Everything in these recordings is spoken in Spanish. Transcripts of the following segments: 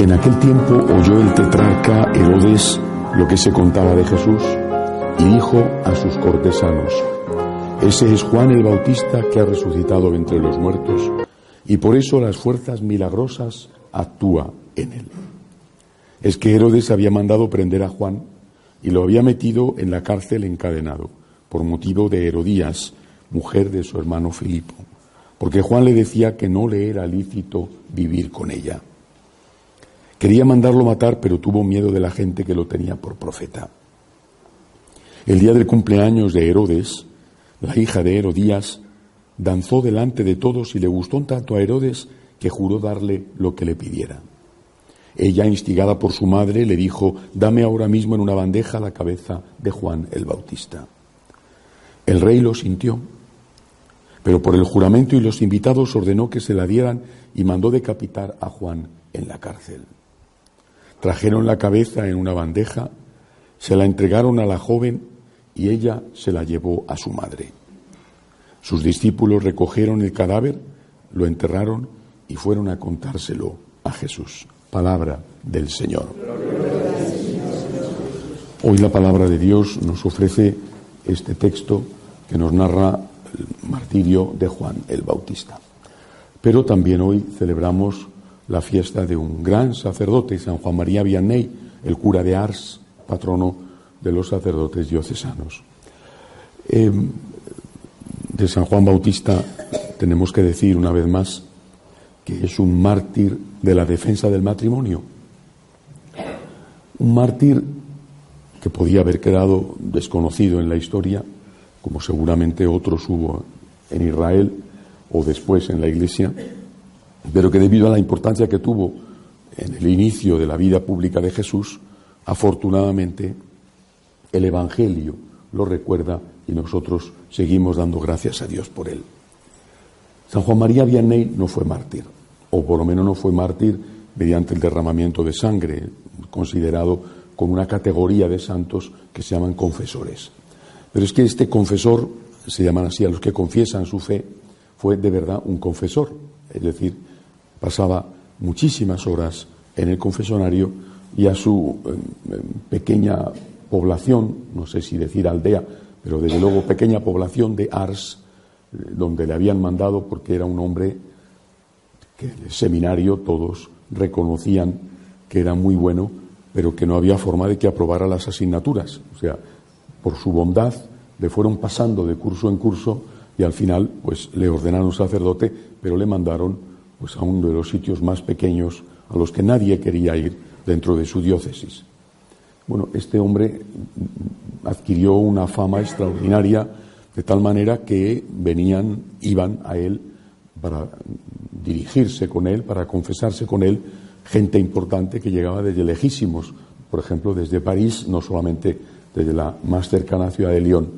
En aquel tiempo oyó el tetrarca Herodes lo que se contaba de Jesús y dijo a sus cortesanos, ese es Juan el Bautista que ha resucitado entre los muertos y por eso las fuerzas milagrosas actúa en él. Es que Herodes había mandado prender a Juan y lo había metido en la cárcel encadenado por motivo de Herodías, mujer de su hermano Filipo, porque Juan le decía que no le era lícito vivir con ella. Quería mandarlo matar, pero tuvo miedo de la gente que lo tenía por profeta. El día del cumpleaños de Herodes, la hija de Herodías danzó delante de todos y le gustó tanto a Herodes que juró darle lo que le pidiera. Ella, instigada por su madre, le dijo, dame ahora mismo en una bandeja la cabeza de Juan el Bautista. El rey lo sintió, pero por el juramento y los invitados ordenó que se la dieran y mandó decapitar a Juan en la cárcel. Trajeron la cabeza en una bandeja, se la entregaron a la joven y ella se la llevó a su madre. Sus discípulos recogieron el cadáver, lo enterraron y fueron a contárselo a Jesús. Palabra del Señor. Hoy la palabra de Dios nos ofrece este texto que nos narra el martirio de Juan el Bautista. Pero también hoy celebramos la fiesta de un gran sacerdote, San Juan María Vianney, el cura de Ars, patrono de los sacerdotes diocesanos. Em, de San Juan Bautista tenemos que decir una vez más que es un mártir de la defensa del matrimonio. Un mártir que podía haber quedado desconocido en la historia, como seguramente otros hubo en Israel o después en la Iglesia, pero que debido a la importancia que tuvo en el inicio de la vida pública de Jesús, afortunadamente el Evangelio lo recuerda y nosotros seguimos dando gracias a Dios por él. San Juan María Vianney no fue mártir, o por lo menos no fue mártir mediante el derramamiento de sangre, considerado con una categoría de santos que se llaman confesores. Pero es que este confesor, se llaman así a los que confiesan su fe, fue de verdad un confesor, es decir, pasaba muchísimas horas en el confesonario y a su em, pequeña población, no sé si decir aldea, pero desde luego pequeña población de Ars, eh, donde le habían mandado porque era un hombre que en el seminario todos reconocían que era muy bueno, pero que no había forma de que aprobara las asignaturas. O sea, por su bondad le fueron pasando de curso en curso y al final pues le ordenaron sacerdote, pero le mandaron pues a uno de los sitios más pequeños a los que nadie quería ir dentro de su diócesis. Bueno, este hombre adquirió una fama extraordinaria de tal manera que venían, iban a él para dirigirse con él, para confesarse con él, gente importante que llegaba desde lejísimos, por ejemplo, desde París, no solamente desde la más cercana ciudad de Lyon.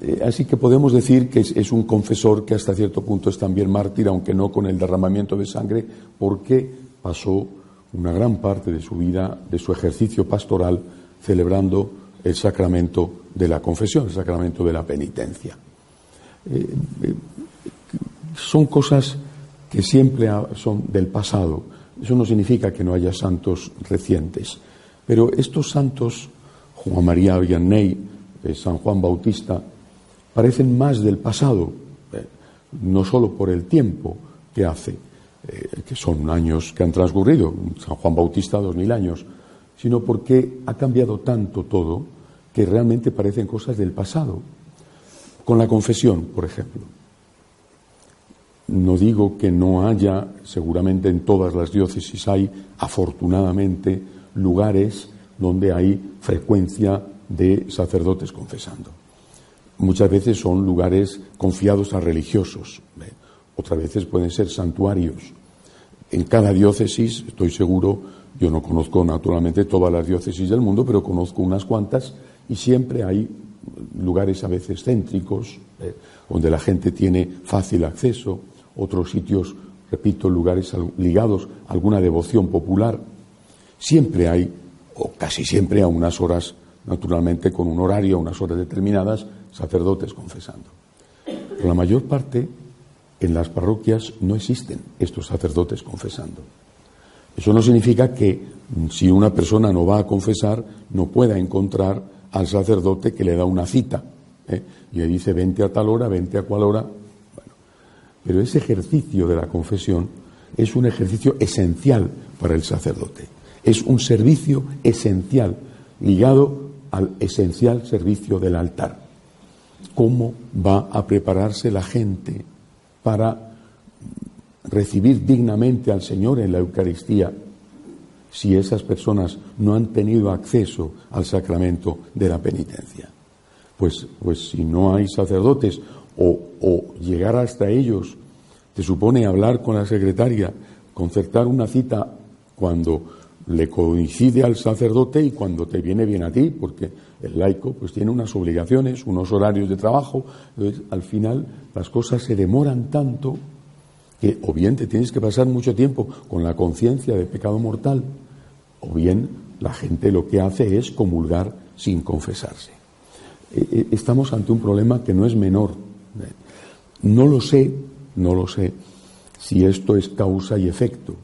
Eh, así que podemos decir que es, un confesor que hasta cierto punto es también mártir, aunque no con el derramamiento de sangre, porque pasó una gran parte de su vida, de su ejercicio pastoral, celebrando el sacramento de la confesión, el sacramento de la penitencia. Eh, eh, son cosas que siempre son del pasado. Eso no significa que no haya santos recientes. Pero estos santos, Juan María Vianney, San Juan Bautista parecen más del pasado, eh, no solo por el tiempo que hace, eh, que son años que han transcurrido, San Juan Bautista dos mil años, sino porque ha cambiado tanto todo que realmente parecen cosas del pasado. Con la confesión, por ejemplo. No digo que no haya, seguramente en todas las diócesis hay, afortunadamente, lugares donde hay frecuencia de sacerdotes confesando. Muchas veces son lugares confiados a religiosos, otras veces pueden ser santuarios. En cada diócesis, estoy seguro, yo no conozco naturalmente todas las diócesis del mundo, pero conozco unas cuantas y siempre hay lugares a veces céntricos, donde la gente tiene fácil acceso, otros sitios, repito, lugares ligados a alguna devoción popular. Siempre hay, o casi siempre a unas horas, naturalmente con un horario, a unas horas determinadas, sacerdotes confesando. Pero la mayor parte en las parroquias no existen estos sacerdotes confesando. Eso no significa que mm, si una persona no va a confesar, no pueda encontrar al sacerdote que le da una cita ¿eh? y le dice vente a tal hora, vente a cual hora. Pero ese ejercicio de la confesión es un ejercicio esencial para el sacerdote. Es un servicio esencial ligado al esencial servicio del altar. ¿Cómo va a prepararse la gente para recibir dignamente al Señor en la Eucaristía si esas personas no han tenido acceso al sacramento de la penitencia. Pues, pues si no hay sacerdotes o, o llegar hasta ellos te supone hablar con la secretaria, concertar una cita cuando le coincide al sacerdote y cuando te viene bien a ti, porque el laico pues tiene unas obligaciones, unos horarios de trabajo, entonces al final las cosas se demoran tanto que o bien te tienes que pasar mucho tiempo con la conciencia de pecado mortal, o bien la gente lo que hace es comulgar sin confesarse. E, e, estamos ante un problema que no es menor. No lo sé, no lo sé si esto es causa y efecto,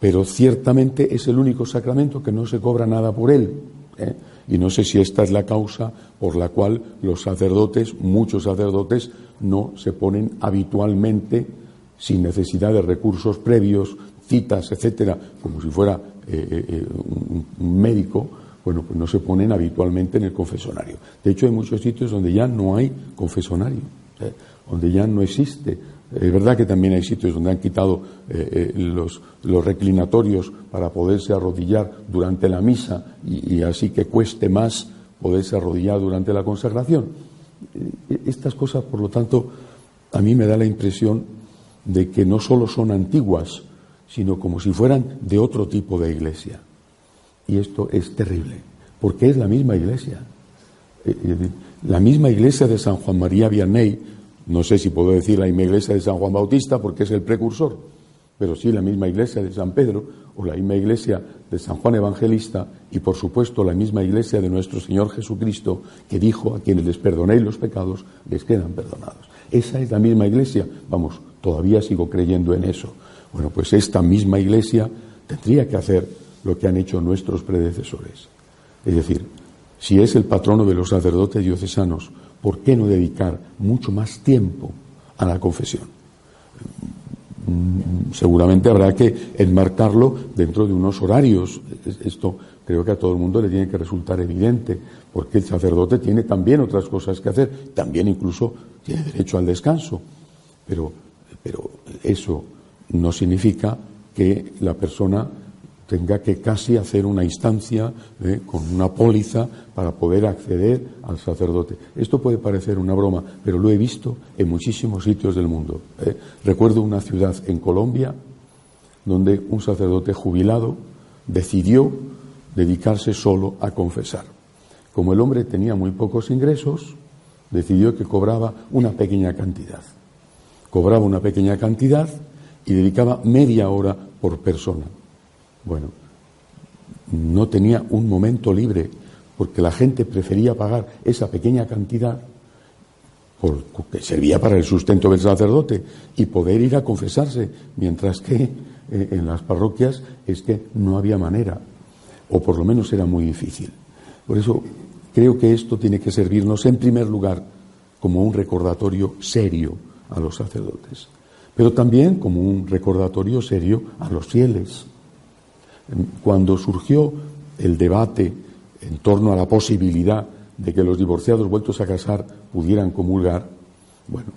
pero ciertamente es el único sacramento que no se cobra nada por él. ¿eh? Y no sé si esta es la causa por la cual los sacerdotes, muchos sacerdotes, no se ponen habitualmente sin necesidad de recursos previos, citas, etcétera, como si fuera eh, eh, eh, un, médico, bueno, pues no se ponen habitualmente en el confesonario. De hecho, hay muchos sitios donde ya no hay confesonario, donde ya no existe. Es verdad que también hay sitios donde han quitado los, los, reclinatorios para poderse arrodillar durante la misa y así que cueste más poderse arrodillar durante la consagración. Estas cosas, por lo tanto, a mí me da la impresión de que no solo son antiguas, sino como si fueran de otro tipo de iglesia. Y esto es terrible, porque es la misma iglesia. Eh, eh, la misma iglesia de San Juan María Vianney, no sé si puedo decir la misma iglesia de San Juan Bautista porque es el precursor, pero sí la misma iglesia de San Pedro o la misma iglesia de San Juan Evangelista y por supuesto la misma iglesia de nuestro Señor Jesucristo que dijo a quienes les perdonéis los pecados les quedan perdonados. Esa es la misma iglesia, vamos, todavía sigo creyendo en eso. Bueno, pues esta misma iglesia tendría que hacer lo que han hecho nuestros predecesores. Es decir, si es el patrono de los sacerdotes diocesanos, ¿por qué no dedicar mucho más tiempo a la confesión? Mm, seguramente habrá que enmarcarlo dentro de unos horarios. Esto creo que a todo el mundo le tiene que resultar evidente, porque el sacerdote tiene también otras cosas que hacer, también incluso tiene derecho al descanso. Pero pero eso no significa que la persona tenga que casi hacer una instancia ¿eh? con una póliza para poder acceder al sacerdote. Esto puede parecer una broma, pero lo he visto en muchísimos sitios del mundo. ¿eh? Recuerdo una ciudad en Colombia donde un sacerdote jubilado decidió dedicarse solo a confesar. Como el hombre tenía muy pocos ingresos, decidió que cobraba una pequeña cantidad cobraba una pequeña cantidad y dedicaba media hora por persona. Bueno, no tenía un momento libre porque la gente prefería pagar esa pequeña cantidad porque servía para el sustento del sacerdote y poder ir a confesarse, mientras que eh, en las parroquias es que no había manera, o por lo menos era muy difícil. Por eso creo que esto tiene que servirnos en primer lugar como un recordatorio serio a los sacerdotes, pero también como un recordatorio serio a los fieles. Cuando surgió el debate en torno a la posibilidad de que los divorciados vueltos a casar pudieran comulgar, bueno,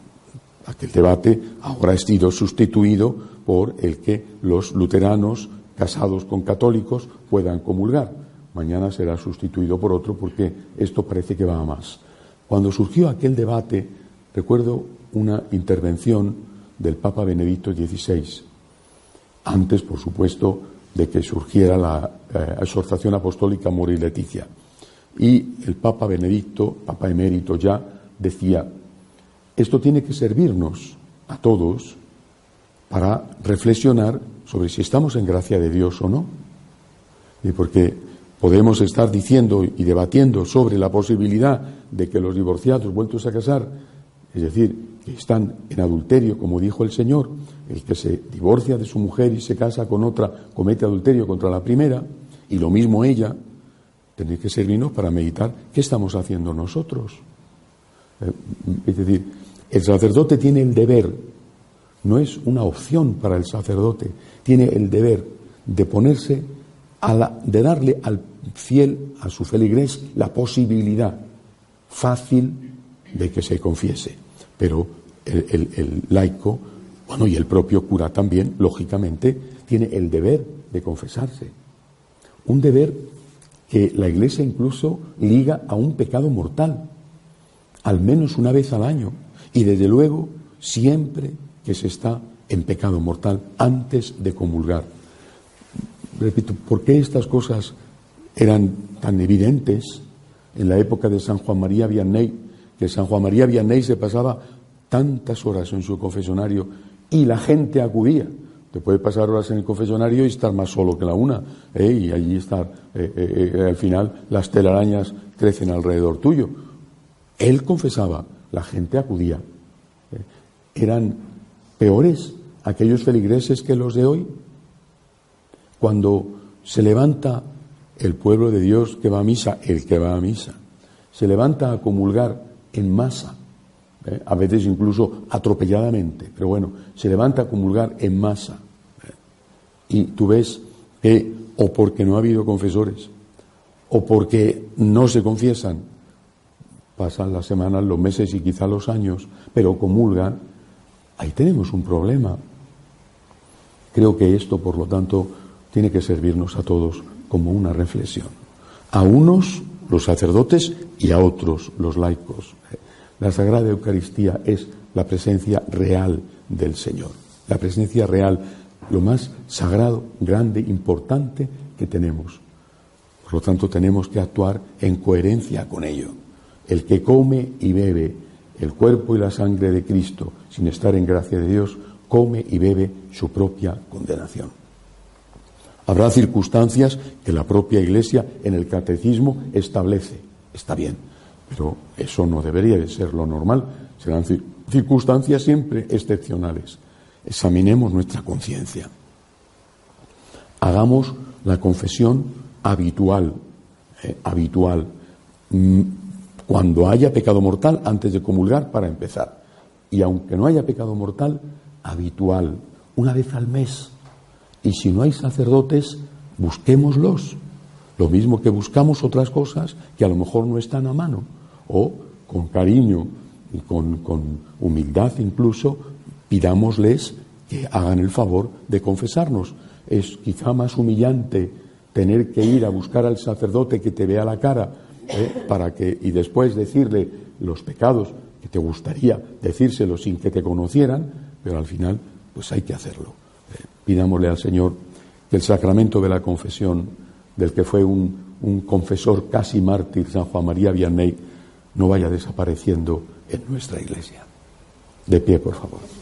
aquel debate ahora ha sido sustituido por el que los luteranos casados con católicos puedan comulgar. mañana será sustituido por otro porque esto parece que va a más. Cuando surgió aquel debate, recuerdo una intervención del Papa Benedicto XVI, antes, por supuesto, de que surgiera la eh, exhortación apostólica Mori Leticia. Y el Papa Benedicto, Papa emérito ya, decía, esto tiene que servirnos a todos para reflexionar sobre si estamos en gracia de Dios o no. Y porque podemos estar diciendo y debatiendo sobre la posibilidad de que los divorciados vueltos a casar, es decir, que están en adulterio, como dijo el Señor, el que se divorcia de su mujer y se casa con otra comete adulterio contra la primera, y lo mismo ella, tiene que servirnos para meditar qué estamos haciendo nosotros. Eh, es decir, el sacerdote tiene el deber. No es una opción para el sacerdote, tiene el deber de ponerse, a la, de darle al fiel, a su feligrés, la posibilidad fácil de que se confiese. Pero el, laico, bueno, y el propio cura también, lógicamente, tiene el deber de confesarse. Un deber que la Iglesia incluso liga a un pecado mortal, al menos una vez al año, y desde luego siempre que se está en pecado mortal antes de comulgar. Repito, ¿por qué estas cosas eran tan evidentes en la época de San Juan María Vianney? Que San Juan María Vianney se pasaba tantas horas en su confesionario y la gente acudía. Te puede pasar horas en el confesionario y estar más solo que la una, ¿eh? y allí estar. Eh, eh, al final las telarañas crecen alrededor tuyo. Él confesaba, la gente acudía. Eran peores aquellos feligreses que los de hoy. Cuando se levanta el pueblo de Dios que va a misa, el que va a misa, se levanta a comulgar en masa, ¿eh? a veces incluso atropelladamente, pero bueno, se levanta a comulgar en masa. ¿eh? Y tú ves que o porque no ha habido confesores, o porque no se confiesan, pasan las semanas, los meses y quizá los años, pero comulgan, Ahí tenemos un problema. Creo que esto, por lo tanto, tiene que servirnos a todos como una reflexión. A unos, los sacerdotes, y a otros, los laicos. La Sagrada Eucaristía es la presencia real del Señor. La presencia real, lo más sagrado, grande, importante que tenemos. Por lo tanto, tenemos que actuar en coherencia con ello. El que come y bebe el cuerpo y la sangre de Cristo, sin estar en gracia de Dios, come y bebe su propia condenación. Habrá circunstancias que la propia Iglesia en el catecismo establece. Está bien, pero eso no debería de ser lo normal. Serán circunstancias siempre excepcionales. Examinemos nuestra conciencia. Hagamos la confesión habitual, eh, habitual, mm, cuando haya pecado mortal antes de comulgar para empezar. Y aunque no haya pecado mortal, habitual, una vez al mes. Y si no hay sacerdotes, busquémoslos. Lo mismo que buscamos otras cosas que a lo mejor no están a mano. O con cariño y con, humildad incluso, pidámosles que hagan el favor de confesarnos. Es quizá más humillante tener que ir a buscar al sacerdote que te vea la cara ¿eh? para que y después decirle los pecados que te gustaría decírselo sin que te conocieran, pero al final pues hay que hacerlo. Pidámosle al Señor que el sacramento de la confesión, del que fue un, un confesor casi mártir, San Juan María Vianney, no vaya desapareciendo en nuestra iglesia. De pie, por favor.